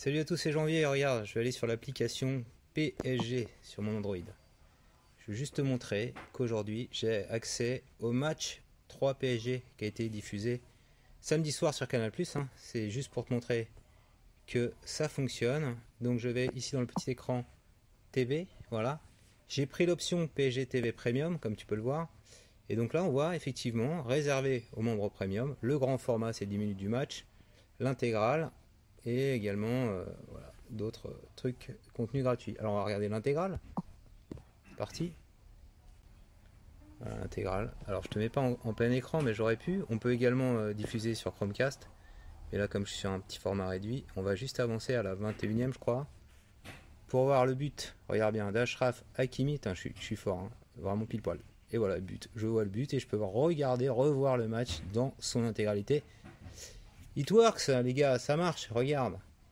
Salut à tous, c'est Janvier. Regarde, je vais aller sur l'application PSG sur mon Android. Je vais juste te montrer qu'aujourd'hui j'ai accès au match 3 PSG qui a été diffusé samedi soir sur Canal+. Hein. C'est juste pour te montrer que ça fonctionne. Donc je vais ici dans le petit écran TV, voilà. J'ai pris l'option PSG TV Premium, comme tu peux le voir. Et donc là, on voit effectivement réservé aux membres premium. Le grand format, c'est 10 minutes du match. L'intégrale et également euh, d'autres trucs, contenu gratuit. Alors on va regarder l'intégrale. Parti. L'intégrale. Alors je te mets pas en, plein écran, mais j'aurais pu. On peut également euh, diffuser sur Chromecast. Et là, comme je suis sur un petit format réduit, on va juste avancer à la 21ème, je crois. Pour voir le but, regarde bien, d'Ashraf Hakimi, je, suis, fort, hein. vraiment pile poil. Et voilà le but, je vois le but et je peux regarder, revoir le match dans son intégralité. It works, les gars, ça marche, regarde.